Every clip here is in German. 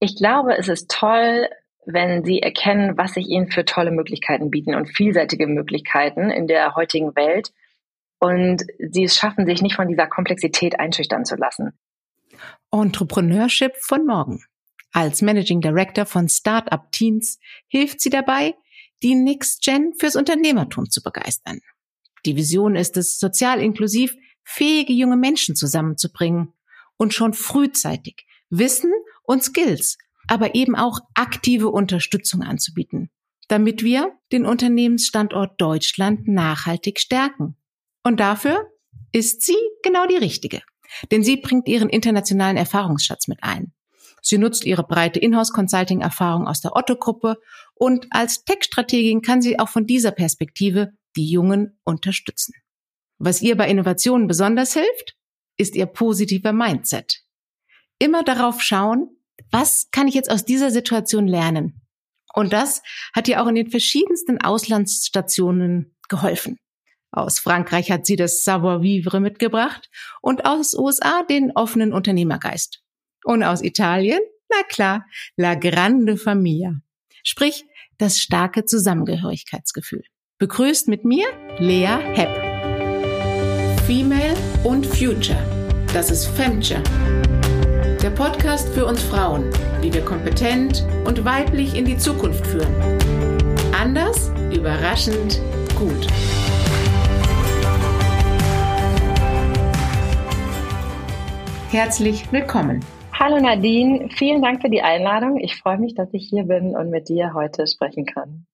Ich glaube, es ist toll, wenn sie erkennen, was sich ihnen für tolle Möglichkeiten bieten und vielseitige Möglichkeiten in der heutigen Welt. Und sie es schaffen, sich nicht von dieser Komplexität einschüchtern zu lassen. Entrepreneurship von morgen. Als Managing Director von Startup Teens hilft sie dabei, die Next Gen fürs Unternehmertum zu begeistern. Die Vision ist es, sozial inklusiv fähige junge Menschen zusammenzubringen und schon frühzeitig Wissen und Skills, aber eben auch aktive Unterstützung anzubieten, damit wir den Unternehmensstandort Deutschland nachhaltig stärken. Und dafür ist sie genau die richtige. Denn sie bringt ihren internationalen Erfahrungsschatz mit ein. Sie nutzt ihre breite Inhouse-Consulting-Erfahrung aus der Otto-Gruppe und als Tech-Strategin kann sie auch von dieser Perspektive die Jungen unterstützen. Was ihr bei Innovationen besonders hilft, ist ihr positiver Mindset. Immer darauf schauen, was kann ich jetzt aus dieser Situation lernen? Und das hat ihr auch in den verschiedensten Auslandsstationen geholfen. Aus Frankreich hat sie das Savoir-vivre mitgebracht und aus USA den offenen Unternehmergeist. Und aus Italien, na klar, La Grande Familia. Sprich, das starke Zusammengehörigkeitsgefühl. Begrüßt mit mir Lea Hepp. Female und Future. Das ist Femture. Der Podcast für uns Frauen, wie wir kompetent und weiblich in die Zukunft führen. Anders, überraschend, gut. Herzlich willkommen. Hallo Nadine, vielen Dank für die Einladung. Ich freue mich, dass ich hier bin und mit dir heute sprechen kann.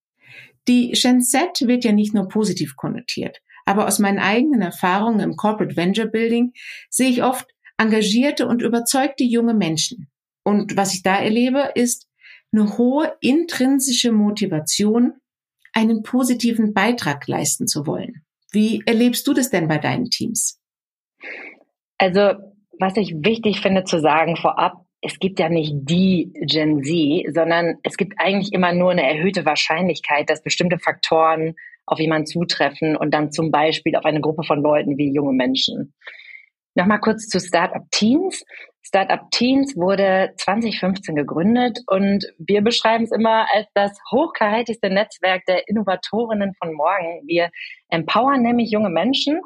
Die Gen Z wird ja nicht nur positiv konnotiert, aber aus meinen eigenen Erfahrungen im Corporate Venture Building sehe ich oft engagierte und überzeugte junge Menschen. Und was ich da erlebe, ist eine hohe intrinsische Motivation, einen positiven Beitrag leisten zu wollen. Wie erlebst du das denn bei deinen Teams? Also was ich wichtig finde zu sagen vorab, es gibt ja nicht die Gen Z, sondern es gibt eigentlich immer nur eine erhöhte Wahrscheinlichkeit, dass bestimmte Faktoren auf jemanden zutreffen und dann zum Beispiel auf eine Gruppe von Leuten wie junge Menschen. Nochmal kurz zu Startup Teens. Startup Teens wurde 2015 gegründet und wir beschreiben es immer als das hochkarätigste Netzwerk der Innovatorinnen von morgen. Wir empowern nämlich junge Menschen,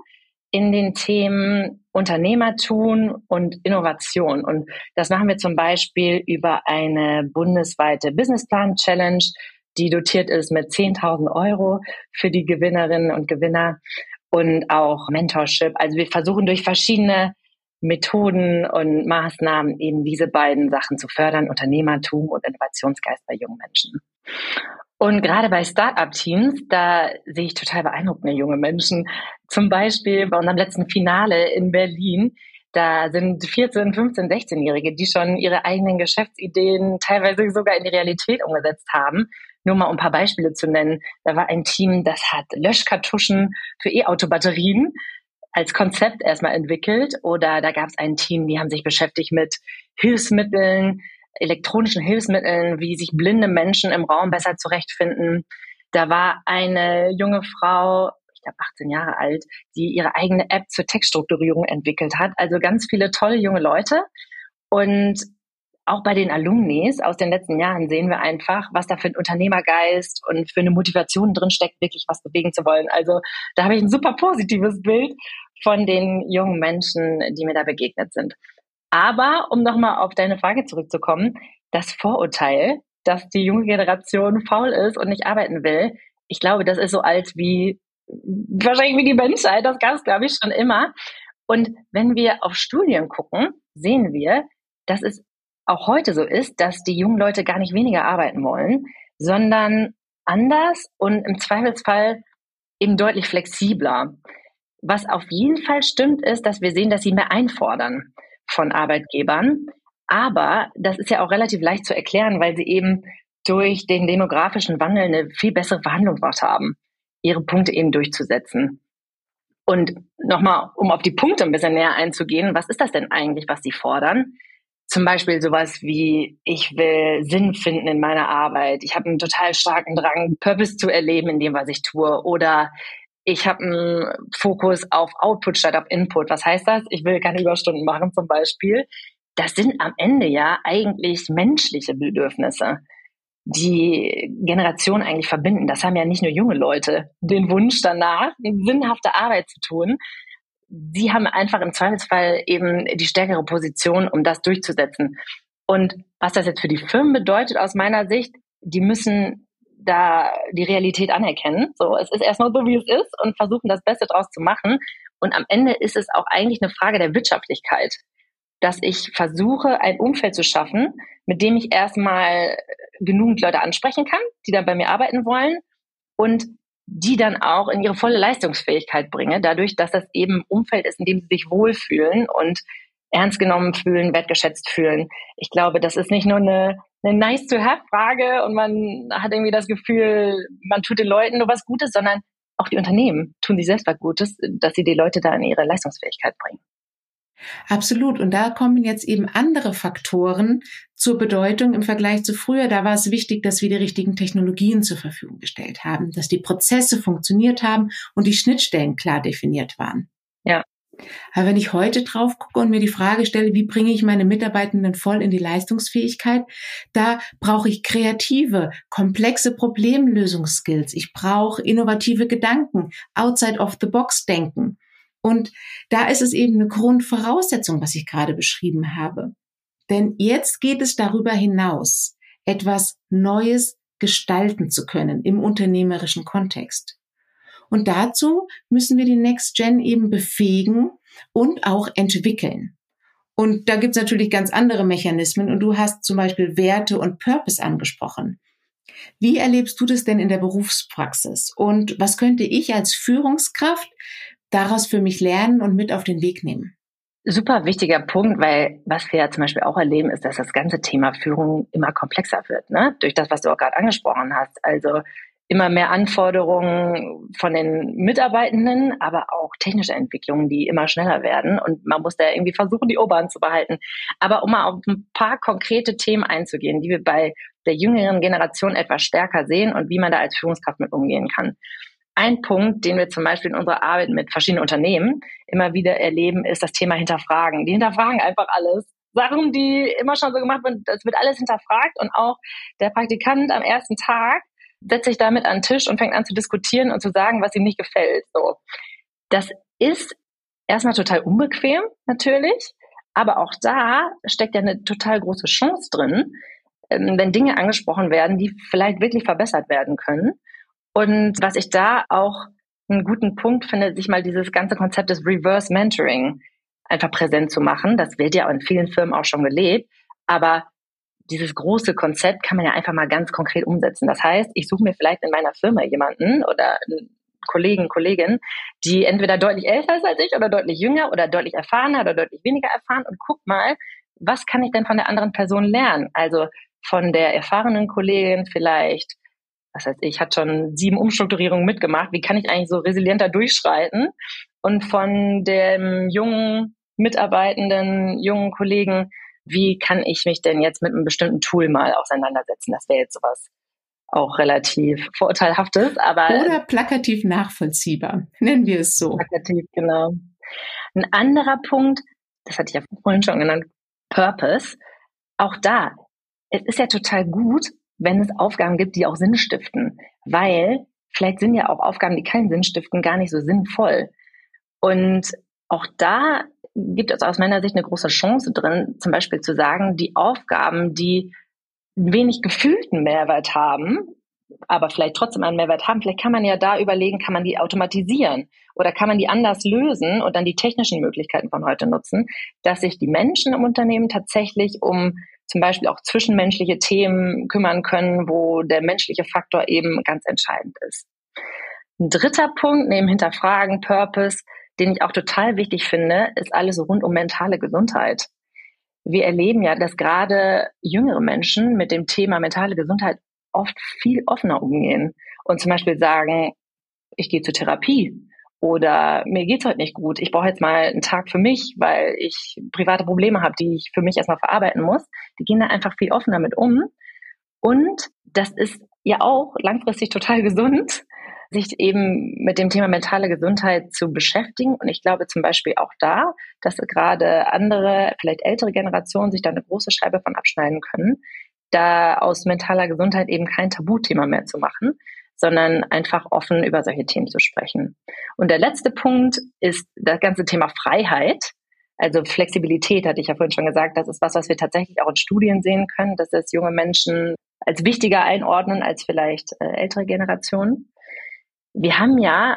in den Themen Unternehmertum und Innovation. Und das machen wir zum Beispiel über eine bundesweite Businessplan Challenge, die dotiert ist mit 10.000 Euro für die Gewinnerinnen und Gewinner und auch Mentorship. Also wir versuchen durch verschiedene Methoden und Maßnahmen eben diese beiden Sachen zu fördern, Unternehmertum und Innovationsgeist bei jungen Menschen. Und gerade bei Startup-Teams, da sehe ich total beeindruckende junge Menschen. Zum Beispiel bei unserem letzten Finale in Berlin, da sind 14, 15, 16-Jährige, die schon ihre eigenen Geschäftsideen teilweise sogar in die Realität umgesetzt haben. Nur mal um ein paar Beispiele zu nennen. Da war ein Team, das hat Löschkartuschen für E-Auto-Batterien als Konzept erstmal entwickelt. Oder da gab es ein Team, die haben sich beschäftigt mit Hilfsmitteln, elektronischen Hilfsmitteln, wie sich blinde Menschen im Raum besser zurechtfinden. Da war eine junge Frau, ich glaube 18 Jahre alt, die ihre eigene App zur Textstrukturierung entwickelt hat. Also ganz viele tolle junge Leute. Und auch bei den Alumnis aus den letzten Jahren sehen wir einfach, was da für ein Unternehmergeist und für eine Motivation drinsteckt, wirklich was bewegen zu wollen. Also da habe ich ein super positives Bild von den jungen Menschen, die mir da begegnet sind. Aber um nochmal auf deine Frage zurückzukommen, das Vorurteil, dass die junge Generation faul ist und nicht arbeiten will, ich glaube, das ist so alt wie wahrscheinlich wie die Menschheit. Das gab es, glaube ich, schon immer. Und wenn wir auf Studien gucken, sehen wir, dass es auch heute so ist, dass die jungen Leute gar nicht weniger arbeiten wollen, sondern anders und im Zweifelsfall eben deutlich flexibler. Was auf jeden Fall stimmt, ist, dass wir sehen, dass sie mehr einfordern von Arbeitgebern. Aber das ist ja auch relativ leicht zu erklären, weil sie eben durch den demografischen Wandel eine viel bessere Verhandlungsmacht haben, ihre Punkte eben durchzusetzen. Und nochmal, um auf die Punkte ein bisschen näher einzugehen, was ist das denn eigentlich, was sie fordern? Zum Beispiel sowas wie, ich will Sinn finden in meiner Arbeit. Ich habe einen total starken Drang, Purpose zu erleben in dem, was ich tue. Oder ich habe einen Fokus auf Output statt auf Input. Was heißt das? Ich will keine Überstunden machen zum Beispiel. das sind am Ende ja eigentlich menschliche Bedürfnisse, die Generation eigentlich verbinden. Das haben ja nicht nur junge Leute den Wunsch danach, sinnhafte Arbeit zu tun. Sie haben einfach im Zweifelsfall eben die stärkere Position, um das durchzusetzen. Und was das jetzt für die Firmen bedeutet aus meiner Sicht, die müssen da die Realität anerkennen. So, es ist erstmal so, wie es ist und versuchen das Beste draus zu machen. Und am Ende ist es auch eigentlich eine Frage der Wirtschaftlichkeit, dass ich versuche, ein Umfeld zu schaffen, mit dem ich erstmal genügend Leute ansprechen kann, die dann bei mir arbeiten wollen und die dann auch in ihre volle Leistungsfähigkeit bringe, dadurch, dass das eben Umfeld ist, in dem sie sich wohlfühlen und ernst genommen fühlen, wertgeschätzt fühlen. Ich glaube, das ist nicht nur eine, eine nice-to-have-Frage und man hat irgendwie das Gefühl, man tut den Leuten nur was Gutes, sondern auch die Unternehmen tun sich selbst was Gutes, dass sie die Leute da in ihre Leistungsfähigkeit bringen. Absolut. Und da kommen jetzt eben andere Faktoren zur Bedeutung im Vergleich zu früher. Da war es wichtig, dass wir die richtigen Technologien zur Verfügung gestellt haben, dass die Prozesse funktioniert haben und die Schnittstellen klar definiert waren. Ja. Aber wenn ich heute drauf gucke und mir die Frage stelle, wie bringe ich meine Mitarbeitenden voll in die Leistungsfähigkeit, da brauche ich kreative, komplexe Problemlösungsskills. Ich brauche innovative Gedanken, outside of the box denken. Und da ist es eben eine Grundvoraussetzung, was ich gerade beschrieben habe. Denn jetzt geht es darüber hinaus, etwas Neues gestalten zu können im unternehmerischen Kontext. Und dazu müssen wir die Next Gen eben befähigen und auch entwickeln. Und da gibt's natürlich ganz andere Mechanismen. Und du hast zum Beispiel Werte und Purpose angesprochen. Wie erlebst du das denn in der Berufspraxis? Und was könnte ich als Führungskraft daraus für mich lernen und mit auf den Weg nehmen? Super wichtiger Punkt, weil was wir ja zum Beispiel auch erleben, ist, dass das ganze Thema Führung immer komplexer wird, ne? Durch das, was du auch gerade angesprochen hast. Also immer mehr Anforderungen von den Mitarbeitenden, aber auch technische Entwicklungen, die immer schneller werden. Und man muss da irgendwie versuchen, die Oberhand zu behalten. Aber um mal auf ein paar konkrete Themen einzugehen, die wir bei der jüngeren Generation etwas stärker sehen und wie man da als Führungskraft mit umgehen kann. Ein Punkt, den wir zum Beispiel in unserer Arbeit mit verschiedenen Unternehmen immer wieder erleben, ist das Thema Hinterfragen. Die hinterfragen einfach alles. Sachen, die immer schon so gemacht werden, das wird alles hinterfragt und auch der Praktikant am ersten Tag setzt sich damit an den Tisch und fängt an zu diskutieren und zu sagen, was ihm nicht gefällt. So. Das ist erstmal total unbequem, natürlich. Aber auch da steckt ja eine total große Chance drin, ähm, wenn Dinge angesprochen werden, die vielleicht wirklich verbessert werden können. Und was ich da auch einen guten Punkt finde, sich mal dieses ganze Konzept des Reverse Mentoring einfach präsent zu machen. Das wird ja in vielen Firmen auch schon gelebt. Aber dieses große Konzept kann man ja einfach mal ganz konkret umsetzen. Das heißt, ich suche mir vielleicht in meiner Firma jemanden oder einen Kollegen, Kollegin, die entweder deutlich älter ist als ich oder deutlich jünger oder deutlich erfahrener oder deutlich weniger erfahren und guck mal, was kann ich denn von der anderen Person lernen? Also von der erfahrenen Kollegin vielleicht, was heißt ich, hat schon sieben Umstrukturierungen mitgemacht. Wie kann ich eigentlich so resilienter durchschreiten? Und von dem jungen Mitarbeitenden, jungen Kollegen, wie kann ich mich denn jetzt mit einem bestimmten Tool mal auseinandersetzen? Das wäre jetzt sowas auch relativ vorurteilhaftes, aber. Oder plakativ nachvollziehbar, nennen wir es so. Plakativ, genau. Ein anderer Punkt, das hatte ich ja vorhin schon genannt, Purpose. Auch da, es ist ja total gut, wenn es Aufgaben gibt, die auch Sinn stiften, weil vielleicht sind ja auch Aufgaben, die keinen Sinn stiften, gar nicht so sinnvoll. Und auch da gibt es aus meiner Sicht eine große Chance drin, zum Beispiel zu sagen, die Aufgaben, die wenig gefühlten Mehrwert haben, aber vielleicht trotzdem einen Mehrwert haben, vielleicht kann man ja da überlegen, kann man die automatisieren oder kann man die anders lösen und dann die technischen Möglichkeiten von heute nutzen, dass sich die Menschen im Unternehmen tatsächlich um zum Beispiel auch zwischenmenschliche Themen kümmern können, wo der menschliche Faktor eben ganz entscheidend ist. Ein dritter Punkt neben Hinterfragen, Purpose, den ich auch total wichtig finde, ist alles rund um mentale Gesundheit. Wir erleben ja, dass gerade jüngere Menschen mit dem Thema mentale Gesundheit oft viel offener umgehen und zum Beispiel sagen, ich gehe zur Therapie oder mir geht's heute nicht gut, ich brauche jetzt mal einen Tag für mich, weil ich private Probleme habe, die ich für mich erstmal verarbeiten muss. Die gehen da einfach viel offener mit um. Und das ist ja auch langfristig total gesund, sich eben mit dem Thema mentale Gesundheit zu beschäftigen. Und ich glaube zum Beispiel auch da, dass gerade andere, vielleicht ältere Generationen sich da eine große Scheibe von abschneiden können, da aus mentaler Gesundheit eben kein Tabuthema mehr zu machen, sondern einfach offen über solche Themen zu sprechen. Und der letzte Punkt ist das ganze Thema Freiheit. Also Flexibilität hatte ich ja vorhin schon gesagt, das ist was, was wir tatsächlich auch in Studien sehen können, dass es junge Menschen als wichtiger einordnen als vielleicht äh, ältere Generationen. Wir haben ja,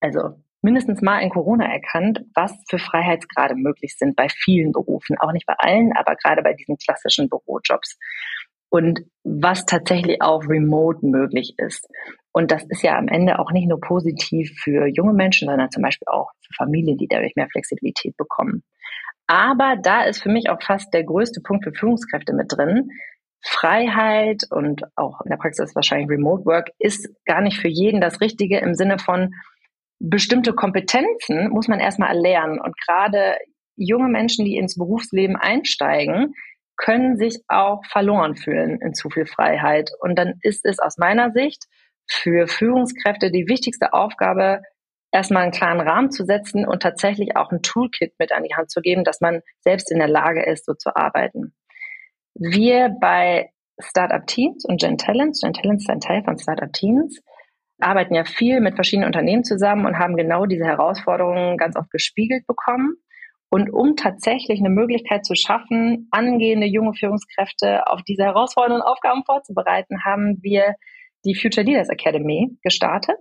also mindestens mal in Corona erkannt, was für Freiheitsgrade möglich sind bei vielen Berufen. Auch nicht bei allen, aber gerade bei diesen klassischen Bürojobs. Und was tatsächlich auch remote möglich ist. Und das ist ja am Ende auch nicht nur positiv für junge Menschen, sondern zum Beispiel auch für Familien, die dadurch mehr Flexibilität bekommen. Aber da ist für mich auch fast der größte Punkt für Führungskräfte mit drin, Freiheit und auch in der Praxis wahrscheinlich Remote Work ist gar nicht für jeden das Richtige im Sinne von bestimmte Kompetenzen muss man erstmal erlernen. Und gerade junge Menschen, die ins Berufsleben einsteigen, können sich auch verloren fühlen in zu viel Freiheit. Und dann ist es aus meiner Sicht für Führungskräfte die wichtigste Aufgabe, erstmal einen klaren Rahmen zu setzen und tatsächlich auch ein Toolkit mit an die Hand zu geben, dass man selbst in der Lage ist, so zu arbeiten. Wir bei Startup Teams und Gen Talents, Gen Talents ist ein Teil von Startup Teams, arbeiten ja viel mit verschiedenen Unternehmen zusammen und haben genau diese Herausforderungen ganz oft gespiegelt bekommen. Und um tatsächlich eine Möglichkeit zu schaffen, angehende junge Führungskräfte auf diese herausfordernden Aufgaben vorzubereiten, haben wir die Future Leaders Academy gestartet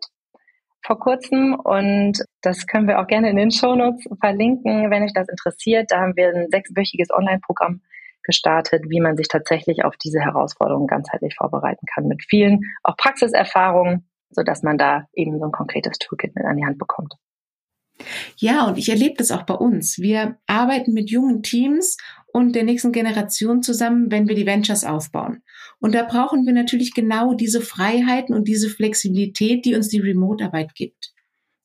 vor kurzem und das können wir auch gerne in den Shownotes verlinken, wenn euch das interessiert. Da haben wir ein sechswöchiges Online-Programm gestartet, wie man sich tatsächlich auf diese Herausforderungen ganzheitlich vorbereiten kann, mit vielen auch Praxiserfahrungen, sodass man da eben so ein konkretes Toolkit mit an die Hand bekommt. Ja, und ich erlebe das auch bei uns. Wir arbeiten mit jungen Teams und der nächsten Generation zusammen, wenn wir die Ventures aufbauen. Und da brauchen wir natürlich genau diese Freiheiten und diese Flexibilität, die uns die Remote-Arbeit gibt.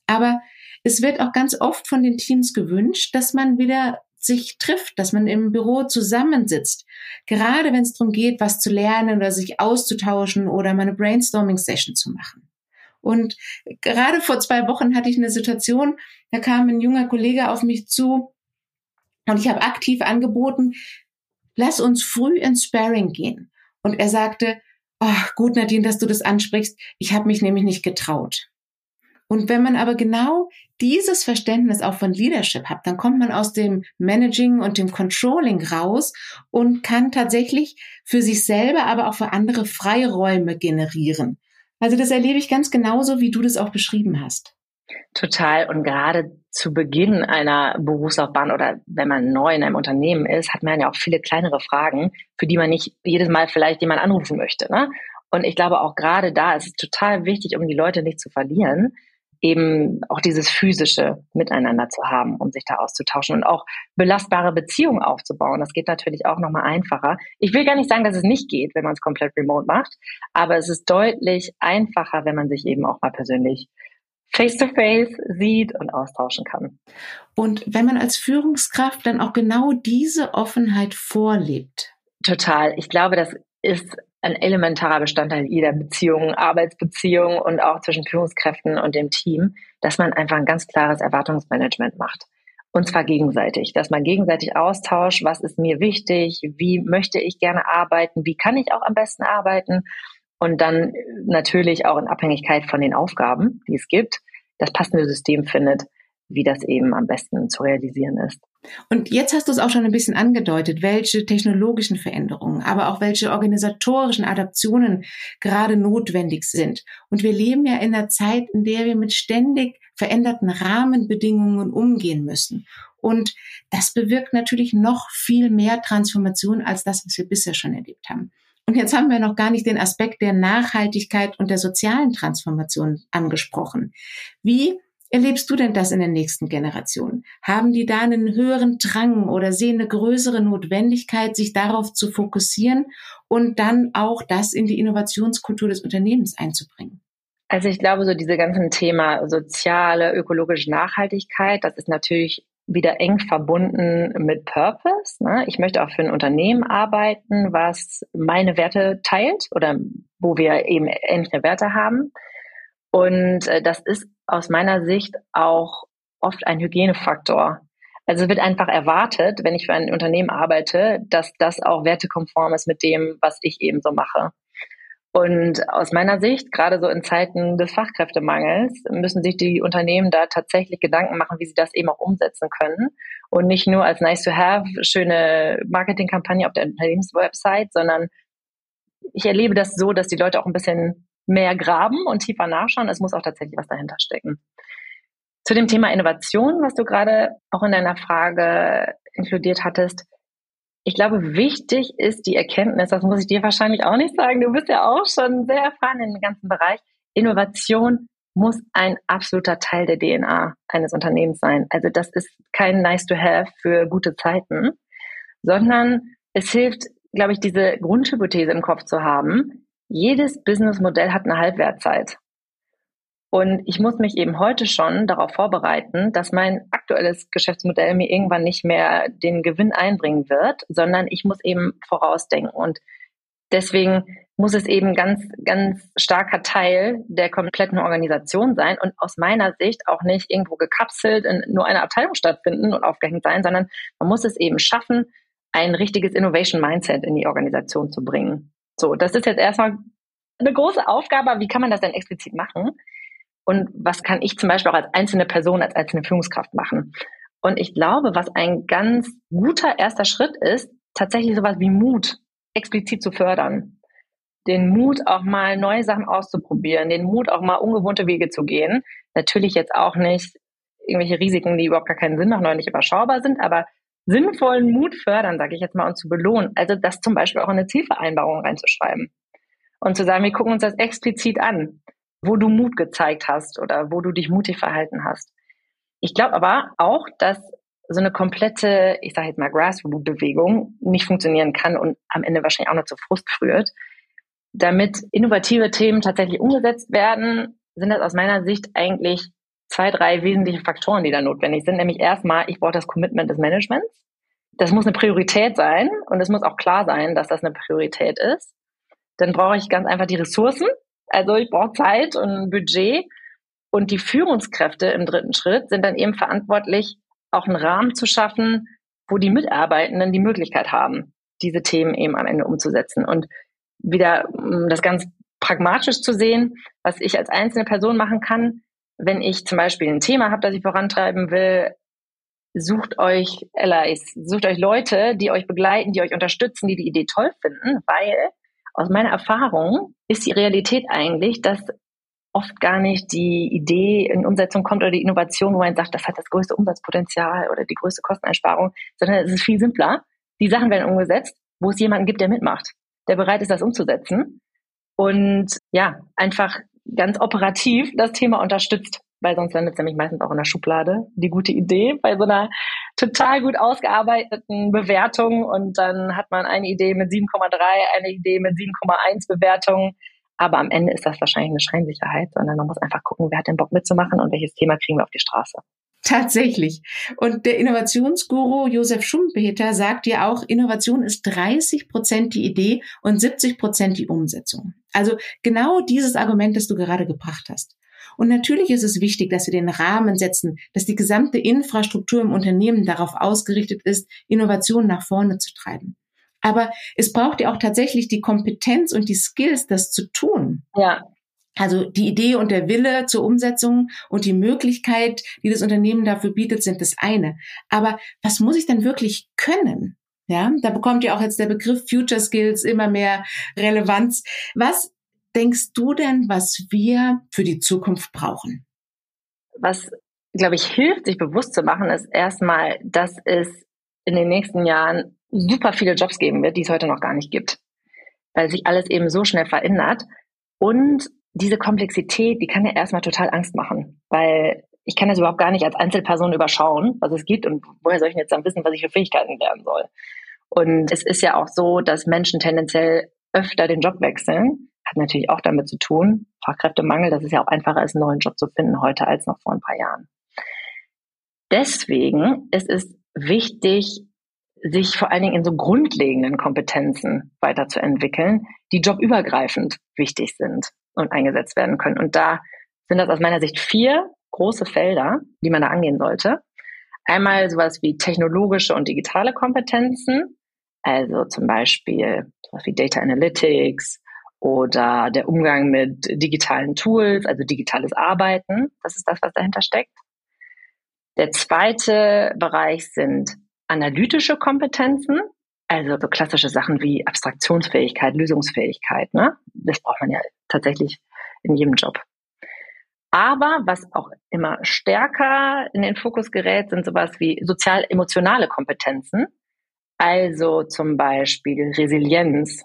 Aber es wird auch ganz oft von den Teams gewünscht, dass man wieder sich trifft, dass man im Büro zusammensitzt. Gerade wenn es darum geht, was zu lernen oder sich auszutauschen oder mal eine Brainstorming-Session zu machen. Und gerade vor zwei Wochen hatte ich eine Situation, da kam ein junger Kollege auf mich zu und ich habe aktiv angeboten, lass uns früh ins Sparring gehen. Und er sagte, oh, gut, Nadine, dass du das ansprichst. Ich habe mich nämlich nicht getraut. Und wenn man aber genau dieses Verständnis auch von Leadership hat, dann kommt man aus dem Managing und dem Controlling raus und kann tatsächlich für sich selber, aber auch für andere Freiräume generieren. Also das erlebe ich ganz genauso, wie du das auch beschrieben hast. Total. Und gerade zu Beginn einer Berufslaufbahn oder wenn man neu in einem Unternehmen ist, hat man ja auch viele kleinere Fragen, für die man nicht jedes Mal vielleicht jemand anrufen möchte. Ne? Und ich glaube auch gerade da ist es total wichtig, um die Leute nicht zu verlieren, eben auch dieses physische Miteinander zu haben, um sich da auszutauschen und auch belastbare Beziehungen aufzubauen. Das geht natürlich auch nochmal einfacher. Ich will gar nicht sagen, dass es nicht geht, wenn man es komplett remote macht, aber es ist deutlich einfacher, wenn man sich eben auch mal persönlich face-to-face -face sieht und austauschen kann. Und wenn man als Führungskraft dann auch genau diese Offenheit vorlebt. Total. Ich glaube, das ist ein elementarer Bestandteil jeder Beziehung, Arbeitsbeziehung und auch zwischen Führungskräften und dem Team, dass man einfach ein ganz klares Erwartungsmanagement macht. Und zwar gegenseitig, dass man gegenseitig austauscht, was ist mir wichtig, wie möchte ich gerne arbeiten, wie kann ich auch am besten arbeiten und dann natürlich auch in Abhängigkeit von den Aufgaben, die es gibt, das passende System findet, wie das eben am besten zu realisieren ist. Und jetzt hast du es auch schon ein bisschen angedeutet, welche technologischen Veränderungen, aber auch welche organisatorischen Adaptionen gerade notwendig sind. Und wir leben ja in einer Zeit, in der wir mit ständig veränderten Rahmenbedingungen umgehen müssen. Und das bewirkt natürlich noch viel mehr Transformation als das, was wir bisher schon erlebt haben. Und jetzt haben wir noch gar nicht den Aspekt der Nachhaltigkeit und der sozialen Transformation angesprochen. Wie erlebst du denn das in den nächsten Generationen? Haben die da einen höheren Drang oder sehen eine größere Notwendigkeit, sich darauf zu fokussieren und dann auch das in die Innovationskultur des Unternehmens einzubringen? Also ich glaube, so diese ganzen Thema soziale, ökologische Nachhaltigkeit, das ist natürlich wieder eng verbunden mit Purpose. Ne? Ich möchte auch für ein Unternehmen arbeiten, was meine Werte teilt oder wo wir eben ähnliche Werte haben. Und äh, das ist aus meiner Sicht auch oft ein Hygienefaktor. Also wird einfach erwartet, wenn ich für ein Unternehmen arbeite, dass das auch wertekonform ist mit dem, was ich eben so mache. Und aus meiner Sicht, gerade so in Zeiten des Fachkräftemangels, müssen sich die Unternehmen da tatsächlich Gedanken machen, wie sie das eben auch umsetzen können. Und nicht nur als nice to have, schöne Marketingkampagne auf der Unternehmenswebsite, sondern ich erlebe das so, dass die Leute auch ein bisschen mehr graben und tiefer nachschauen. Es muss auch tatsächlich was dahinter stecken. Zu dem Thema Innovation, was du gerade auch in deiner Frage inkludiert hattest. Ich glaube, wichtig ist die Erkenntnis, das muss ich dir wahrscheinlich auch nicht sagen, du bist ja auch schon sehr erfahren in dem ganzen Bereich. Innovation muss ein absoluter Teil der DNA eines Unternehmens sein. Also das ist kein nice to have für gute Zeiten, sondern es hilft, glaube ich, diese Grundhypothese im Kopf zu haben. Jedes Businessmodell hat eine Halbwertzeit. Und ich muss mich eben heute schon darauf vorbereiten, dass mein aktuelles Geschäftsmodell mir irgendwann nicht mehr den Gewinn einbringen wird, sondern ich muss eben vorausdenken. Und deswegen muss es eben ganz, ganz starker Teil der kompletten Organisation sein und aus meiner Sicht auch nicht irgendwo gekapselt in nur einer Abteilung stattfinden und aufgehängt sein, sondern man muss es eben schaffen, ein richtiges Innovation Mindset in die Organisation zu bringen. So, das ist jetzt erstmal eine große Aufgabe. Wie kann man das denn explizit machen? und was kann ich zum Beispiel auch als einzelne Person, als einzelne Führungskraft machen. Und ich glaube, was ein ganz guter erster Schritt ist, tatsächlich sowas wie Mut explizit zu fördern. Den Mut, auch mal neue Sachen auszuprobieren, den Mut, auch mal ungewohnte Wege zu gehen. Natürlich jetzt auch nicht irgendwelche Risiken, die überhaupt gar keinen Sinn machen oder nicht überschaubar sind, aber sinnvollen Mut fördern, sage ich jetzt mal, und zu belohnen. Also das zum Beispiel auch in eine Zielvereinbarung reinzuschreiben. Und zu sagen, wir gucken uns das explizit an wo du Mut gezeigt hast oder wo du dich mutig verhalten hast. Ich glaube aber auch, dass so eine komplette, ich sage jetzt mal Grassroot-Bewegung nicht funktionieren kann und am Ende wahrscheinlich auch noch zu Frust führt. Damit innovative Themen tatsächlich umgesetzt werden, sind das aus meiner Sicht eigentlich zwei, drei wesentliche Faktoren, die da notwendig sind. Nämlich erstmal, ich brauche das Commitment des Managements. Das muss eine Priorität sein und es muss auch klar sein, dass das eine Priorität ist. Dann brauche ich ganz einfach die Ressourcen, also ich brauche Zeit und ein Budget. Und die Führungskräfte im dritten Schritt sind dann eben verantwortlich, auch einen Rahmen zu schaffen, wo die Mitarbeitenden die Möglichkeit haben, diese Themen eben am Ende umzusetzen. Und wieder um das ganz pragmatisch zu sehen, was ich als einzelne Person machen kann, wenn ich zum Beispiel ein Thema habe, das ich vorantreiben will, sucht euch Allies, sucht euch Leute, die euch begleiten, die euch unterstützen, die die Idee toll finden, weil aus meiner Erfahrung ist die Realität eigentlich, dass oft gar nicht die Idee in Umsetzung kommt oder die Innovation, wo man sagt, das hat das größte Umsatzpotenzial oder die größte Kosteneinsparung, sondern es ist viel simpler. Die Sachen werden umgesetzt, wo es jemanden gibt, der mitmacht, der bereit ist, das umzusetzen und ja, einfach ganz operativ das Thema unterstützt weil sonst landet es nämlich meistens auch in der Schublade, die gute Idee, bei so einer total gut ausgearbeiteten Bewertung und dann hat man eine Idee mit 7,3, eine Idee mit 7,1 Bewertung. Aber am Ende ist das wahrscheinlich eine Scheinsicherheit, sondern man muss einfach gucken, wer hat den Bock mitzumachen und welches Thema kriegen wir auf die Straße. Tatsächlich. Und der Innovationsguru Josef Schumpeter sagt ja auch, Innovation ist 30 Prozent die Idee und 70 Prozent die Umsetzung. Also genau dieses Argument, das du gerade gebracht hast. Und natürlich ist es wichtig, dass wir den Rahmen setzen, dass die gesamte Infrastruktur im Unternehmen darauf ausgerichtet ist, Innovation nach vorne zu treiben. Aber es braucht ja auch tatsächlich die Kompetenz und die Skills, das zu tun. Ja. Also die Idee und der Wille zur Umsetzung und die Möglichkeit, die das Unternehmen dafür bietet, sind das eine. Aber was muss ich dann wirklich können? Ja, da bekommt ja auch jetzt der Begriff Future Skills immer mehr Relevanz. Was denkst du denn, was wir für die Zukunft brauchen? Was, glaube ich, hilft, sich bewusst zu machen, ist erstmal, dass es in den nächsten Jahren super viele Jobs geben wird, die es heute noch gar nicht gibt, weil sich alles eben so schnell verändert. Und diese Komplexität, die kann ja erstmal total Angst machen, weil ich kann das überhaupt gar nicht als Einzelperson überschauen, was es gibt und woher soll ich jetzt dann wissen, was ich für Fähigkeiten lernen soll. Und es ist ja auch so, dass Menschen tendenziell öfter den Job wechseln, hat natürlich auch damit zu tun, Fachkräftemangel, das ist ja auch einfacher, als einen neuen Job zu finden heute als noch vor ein paar Jahren. Deswegen ist es wichtig, sich vor allen Dingen in so grundlegenden Kompetenzen weiterzuentwickeln, die jobübergreifend wichtig sind und eingesetzt werden können. Und da sind das aus meiner Sicht vier große Felder, die man da angehen sollte. Einmal sowas wie technologische und digitale Kompetenzen, also zum Beispiel sowas wie Data Analytics oder der Umgang mit digitalen Tools, also digitales Arbeiten. Das ist das, was dahinter steckt. Der zweite Bereich sind analytische Kompetenzen, also so klassische Sachen wie Abstraktionsfähigkeit, Lösungsfähigkeit. Ne? Das braucht man ja tatsächlich in jedem Job. Aber was auch immer stärker in den Fokus gerät, sind sowas wie sozial-emotionale Kompetenzen. Also zum Beispiel Resilienz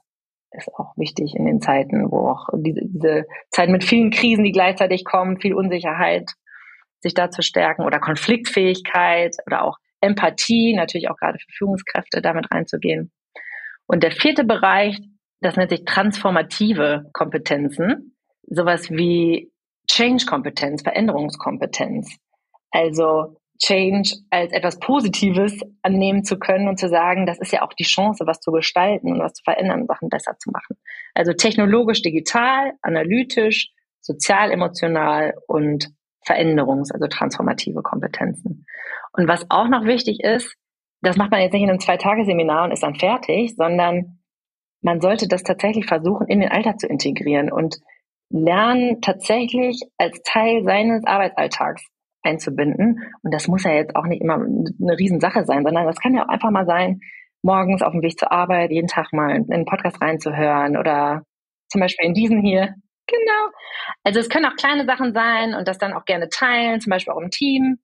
ist auch wichtig in den Zeiten, wo auch diese, diese Zeit mit vielen Krisen, die gleichzeitig kommen, viel Unsicherheit, sich da zu stärken oder Konfliktfähigkeit oder auch Empathie, natürlich auch gerade für Führungskräfte damit reinzugehen. Und der vierte Bereich, das nennt sich transformative Kompetenzen, sowas wie Change-Kompetenz, Veränderungskompetenz. Also Change als etwas Positives annehmen zu können und zu sagen, das ist ja auch die Chance, was zu gestalten und was zu verändern, Sachen besser zu machen. Also technologisch, digital, analytisch, sozial, emotional und Veränderungs-, also transformative Kompetenzen. Und was auch noch wichtig ist, das macht man jetzt nicht in einem Zwei-Tage-Seminar und ist dann fertig, sondern man sollte das tatsächlich versuchen, in den Alltag zu integrieren und Lernen tatsächlich als Teil seines Arbeitsalltags einzubinden. Und das muss ja jetzt auch nicht immer eine Riesensache sein, sondern das kann ja auch einfach mal sein, morgens auf dem Weg zur Arbeit jeden Tag mal in einen Podcast reinzuhören oder zum Beispiel in diesen hier. Genau. Also es können auch kleine Sachen sein und das dann auch gerne teilen, zum Beispiel auch im Team,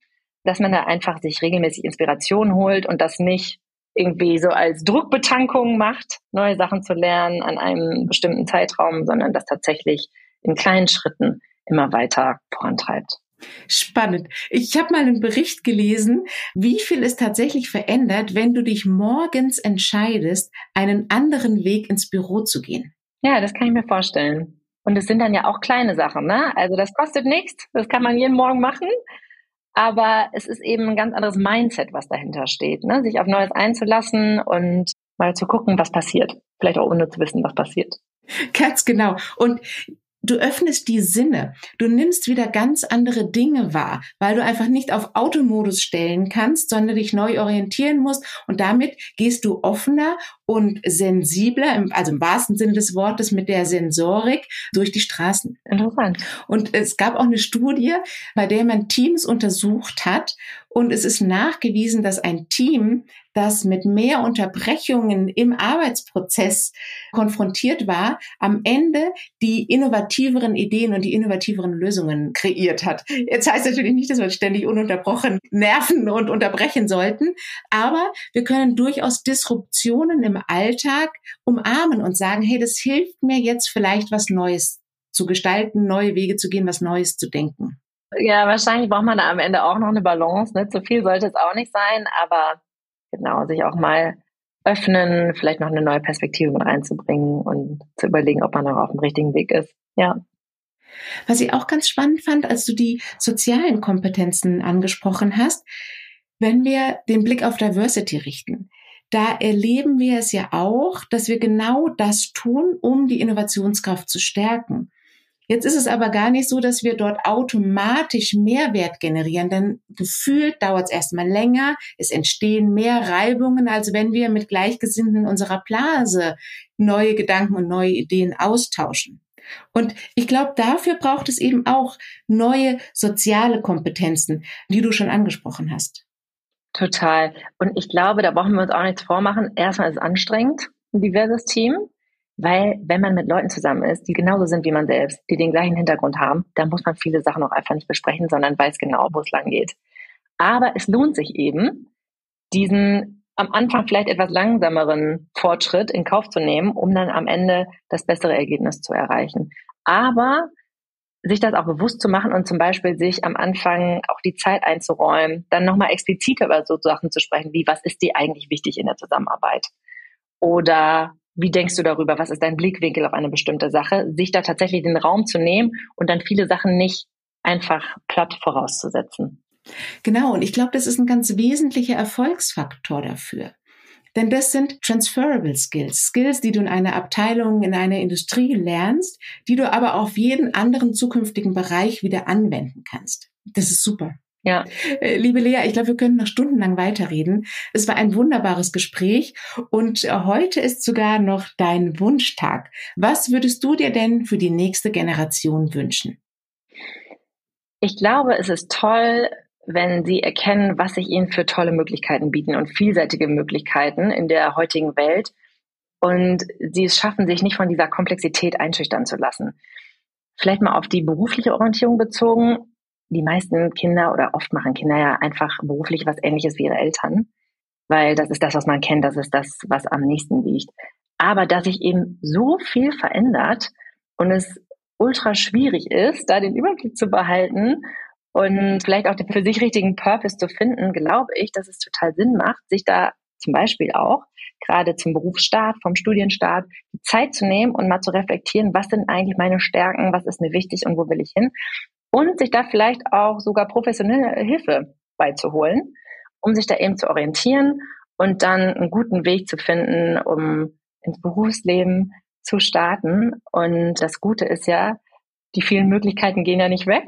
dass man da einfach sich regelmäßig Inspiration holt und das nicht irgendwie so als Druckbetankung macht, neue Sachen zu lernen an einem bestimmten Zeitraum, sondern das tatsächlich in kleinen Schritten immer weiter vorantreibt. Spannend. Ich habe mal einen Bericht gelesen, wie viel es tatsächlich verändert, wenn du dich morgens entscheidest, einen anderen Weg ins Büro zu gehen. Ja, das kann ich mir vorstellen. Und es sind dann ja auch kleine Sachen, ne? Also das kostet nichts, das kann man jeden Morgen machen. Aber es ist eben ein ganz anderes Mindset, was dahinter steht, ne? Sich auf Neues einzulassen und mal zu gucken, was passiert. Vielleicht auch ohne zu wissen, was passiert. Ganz genau. Und du öffnest die Sinne. Du nimmst wieder ganz andere Dinge wahr, weil du einfach nicht auf Automodus stellen kannst, sondern dich neu orientieren musst. Und damit gehst du offener und sensibler, also im wahrsten Sinne des Wortes mit der Sensorik durch die Straßen. Interessant. Und es gab auch eine Studie, bei der man Teams untersucht hat und es ist nachgewiesen, dass ein Team, das mit mehr Unterbrechungen im Arbeitsprozess konfrontiert war, am Ende die innovativeren Ideen und die innovativeren Lösungen kreiert hat. Jetzt heißt natürlich nicht, dass wir ständig ununterbrochen nerven und unterbrechen sollten, aber wir können durchaus Disruptionen im Alltag umarmen und sagen, hey, das hilft mir jetzt vielleicht was Neues zu gestalten, neue Wege zu gehen, was Neues zu denken. Ja, wahrscheinlich braucht man da am Ende auch noch eine Balance. Ne? Zu viel sollte es auch nicht sein, aber genau, sich auch mal öffnen, vielleicht noch eine neue Perspektive mit reinzubringen und zu überlegen, ob man noch auf dem richtigen Weg ist. Ja. Was ich auch ganz spannend fand, als du die sozialen Kompetenzen angesprochen hast, wenn wir den Blick auf Diversity richten, da erleben wir es ja auch, dass wir genau das tun, um die Innovationskraft zu stärken. Jetzt ist es aber gar nicht so, dass wir dort automatisch Mehrwert generieren, denn gefühlt dauert es erstmal länger, es entstehen mehr Reibungen, als wenn wir mit Gleichgesinnten in unserer Blase neue Gedanken und neue Ideen austauschen. Und ich glaube, dafür braucht es eben auch neue soziale Kompetenzen, die du schon angesprochen hast. Total. Und ich glaube, da brauchen wir uns auch nichts vormachen. Erstmal ist es anstrengend, ein diverses Team. Weil wenn man mit Leuten zusammen ist, die genauso sind wie man selbst, die den gleichen Hintergrund haben, dann muss man viele Sachen auch einfach nicht besprechen, sondern weiß genau, wo es lang geht. Aber es lohnt sich eben, diesen am Anfang vielleicht etwas langsameren Fortschritt in Kauf zu nehmen, um dann am Ende das bessere Ergebnis zu erreichen. Aber sich das auch bewusst zu machen und zum Beispiel sich am Anfang auch die Zeit einzuräumen, dann nochmal expliziter über so Sachen zu sprechen, wie was ist dir eigentlich wichtig in der Zusammenarbeit? Oder wie denkst du darüber? Was ist dein Blickwinkel auf eine bestimmte Sache? Sich da tatsächlich den Raum zu nehmen und dann viele Sachen nicht einfach platt vorauszusetzen. Genau, und ich glaube, das ist ein ganz wesentlicher Erfolgsfaktor dafür. Denn das sind transferable Skills, Skills, die du in einer Abteilung, in einer Industrie lernst, die du aber auf jeden anderen zukünftigen Bereich wieder anwenden kannst. Das ist super. Ja. Äh, liebe Lea, ich glaube, wir können noch stundenlang weiterreden. Es war ein wunderbares Gespräch und äh, heute ist sogar noch dein Wunschtag. Was würdest du dir denn für die nächste Generation wünschen? Ich glaube, es ist toll, wenn sie erkennen, was sich ihnen für tolle Möglichkeiten bieten und vielseitige Möglichkeiten in der heutigen Welt und sie es schaffen, sich nicht von dieser Komplexität einschüchtern zu lassen. Vielleicht mal auf die berufliche Orientierung bezogen die meisten Kinder oder oft machen Kinder ja einfach beruflich was ähnliches wie ihre Eltern, weil das ist das, was man kennt, das ist das, was am nächsten liegt. Aber dass sich eben so viel verändert und es ultra schwierig ist, da den Überblick zu behalten und vielleicht auch den für sich richtigen Purpose zu finden, glaube ich, dass es total Sinn macht, sich da zum Beispiel auch gerade zum Berufsstart, vom Studienstart, die Zeit zu nehmen und mal zu reflektieren, was sind eigentlich meine Stärken, was ist mir wichtig und wo will ich hin und sich da vielleicht auch sogar professionelle Hilfe beizuholen, um sich da eben zu orientieren und dann einen guten Weg zu finden, um ins Berufsleben zu starten. Und das Gute ist ja, die vielen Möglichkeiten gehen ja nicht weg,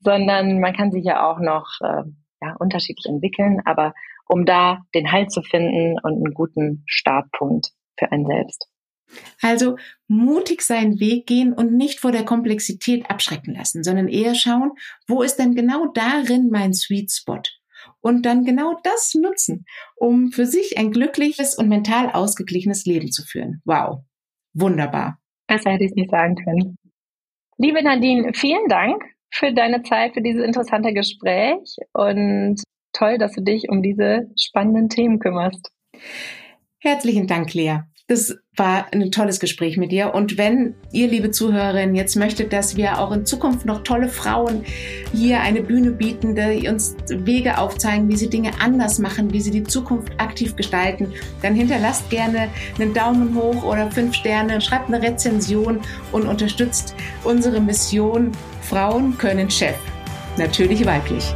sondern man kann sich ja auch noch äh, ja, unterschiedlich entwickeln, aber um da den Halt zu finden und einen guten Startpunkt für einen selbst. Also mutig seinen Weg gehen und nicht vor der Komplexität abschrecken lassen, sondern eher schauen, wo ist denn genau darin mein Sweet Spot? Und dann genau das nutzen, um für sich ein glückliches und mental ausgeglichenes Leben zu führen. Wow. Wunderbar. Besser hätte ich es nicht sagen können. Liebe Nadine, vielen Dank für deine Zeit, für dieses interessante Gespräch und toll, dass du dich um diese spannenden Themen kümmerst. Herzlichen Dank, Lea. Das war ein tolles Gespräch mit dir. Und wenn ihr, liebe Zuhörerinnen, jetzt möchtet, dass wir auch in Zukunft noch tolle Frauen hier eine Bühne bieten, die uns Wege aufzeigen, wie sie Dinge anders machen, wie sie die Zukunft aktiv gestalten, dann hinterlasst gerne einen Daumen hoch oder fünf Sterne, schreibt eine Rezension und unterstützt unsere Mission. Frauen können Chef. Natürlich weiblich.